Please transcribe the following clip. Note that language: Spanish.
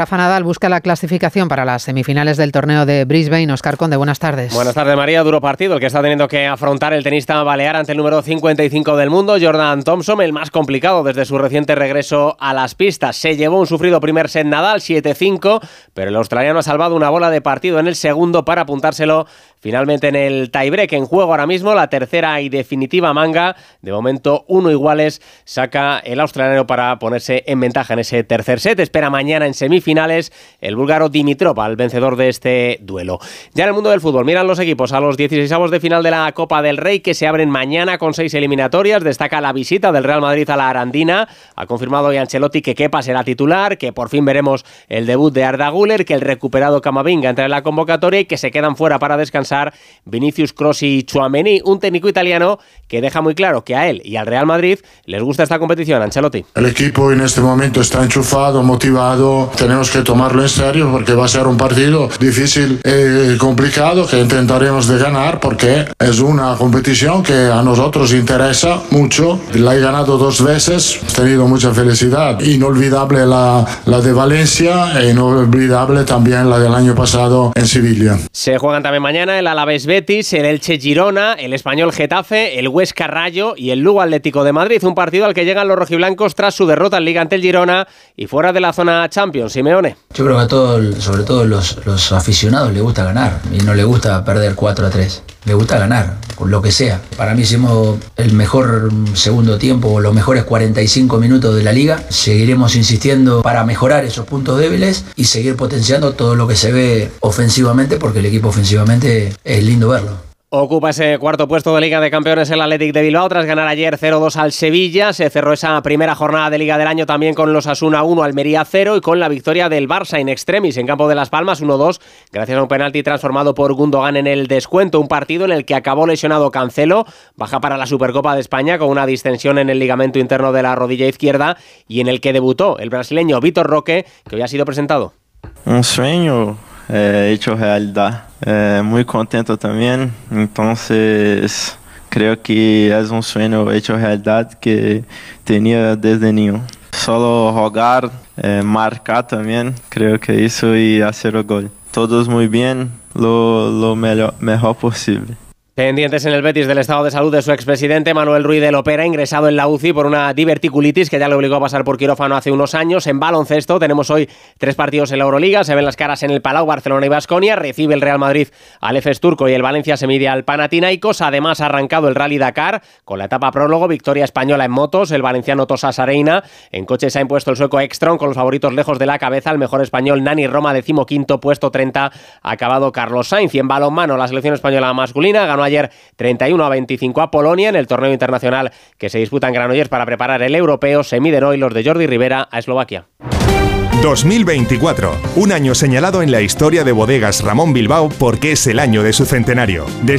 Rafa Nadal busca la clasificación para las semifinales del torneo de Brisbane. Oscar Conde, buenas tardes. Buenas tardes, María. Duro partido el que está teniendo que afrontar el tenista balear ante el número 55 del mundo, Jordan Thompson, el más complicado desde su reciente regreso a las pistas. Se llevó un sufrido primer set Nadal, 7-5, pero el australiano ha salvado una bola de partido en el segundo para apuntárselo finalmente en el tiebreak. En juego ahora mismo la tercera y definitiva manga. De momento, uno iguales saca el australiano para ponerse en ventaja en ese tercer set. Espera mañana en semifinales finales el búlgaro Dimitrov, al vencedor de este duelo. Ya en el mundo del fútbol, miran los equipos a los 16 de final de la Copa del Rey que se abren mañana con seis eliminatorias. Destaca la visita del Real Madrid a la Arandina. Ha confirmado hoy Ancelotti que Kepa será titular, que por fin veremos el debut de Arda Guller, que el recuperado Camavinga entra en la convocatoria y que se quedan fuera para descansar Vinicius Cross y Chuamení, un técnico italiano que deja muy claro que a él y al Real Madrid les gusta esta competición, Ancelotti. El equipo en este momento está enchufado, motivado, tenemos que tomarlo en serio porque va a ser un partido difícil y complicado que intentaremos de ganar porque es una competición que a nosotros interesa mucho. La he ganado dos veces, he tenido mucha felicidad. Inolvidable la, la de Valencia e inolvidable también la del año pasado en Sevilla. Se juegan también mañana el Alavés Betis, el Elche Girona, el Español Getafe, el Huesca Rayo y el Lugo Atlético de Madrid. Un partido al que llegan los rojiblancos tras su derrota en Liga ante el Girona y fuera de la zona Champions. Yo creo que a todos, sobre todo los, los aficionados, les gusta ganar y no les gusta perder 4 a 3. Les gusta ganar, lo que sea. Para mí hicimos el mejor segundo tiempo o los mejores 45 minutos de la liga. Seguiremos insistiendo para mejorar esos puntos débiles y seguir potenciando todo lo que se ve ofensivamente porque el equipo ofensivamente es lindo verlo. Ocupa ese cuarto puesto de Liga de Campeones el Athletic de Bilbao tras ganar ayer 0-2 al Sevilla. Se cerró esa primera jornada de Liga del año también con los Asuna 1, Almería 0 y con la victoria del Barça in extremis en campo de Las Palmas 1-2 gracias a un penalti transformado por Gundogan en el descuento. Un partido en el que acabó lesionado Cancelo, baja para la Supercopa de España con una distensión en el ligamento interno de la rodilla izquierda y en el que debutó el brasileño Vitor Roque que hoy ha sido presentado. Un sueño hecho realidad. Eh, muy contento también, entonces creo que es un sueño hecho realidad que tenía desde niño. Solo jugar, eh, marcar también, creo que eso y hacer el gol. Todos muy bien, lo, lo mejor, mejor posible. Pendientes en el Betis del estado de salud de su expresidente Manuel Ruiz de Lopera, ingresado en la UCI por una diverticulitis que ya le obligó a pasar por quirófano hace unos años. En baloncesto tenemos hoy tres partidos en la Euroliga, se ven las caras en el Palau, Barcelona y Basconia, recibe el Real Madrid al EFES Turco y el Valencia se mide al Panathinaikos. Además ha arrancado el Rally Dakar con la etapa prólogo, victoria española en motos, el valenciano Tosa Sareina. En coches ha impuesto el sueco Extron con los favoritos lejos de la cabeza, el mejor español Nani Roma, decimoquinto, puesto 30, ha acabado Carlos Sainz. Y en balonmano la selección española masculina ayer 31 a 25 a Polonia en el torneo internacional que se disputa en Granollers para preparar el europeo. Se miden hoy los de Jordi Rivera a Eslovaquia. 2024, un año señalado en la historia de bodegas Ramón Bilbao porque es el año de su centenario. Desde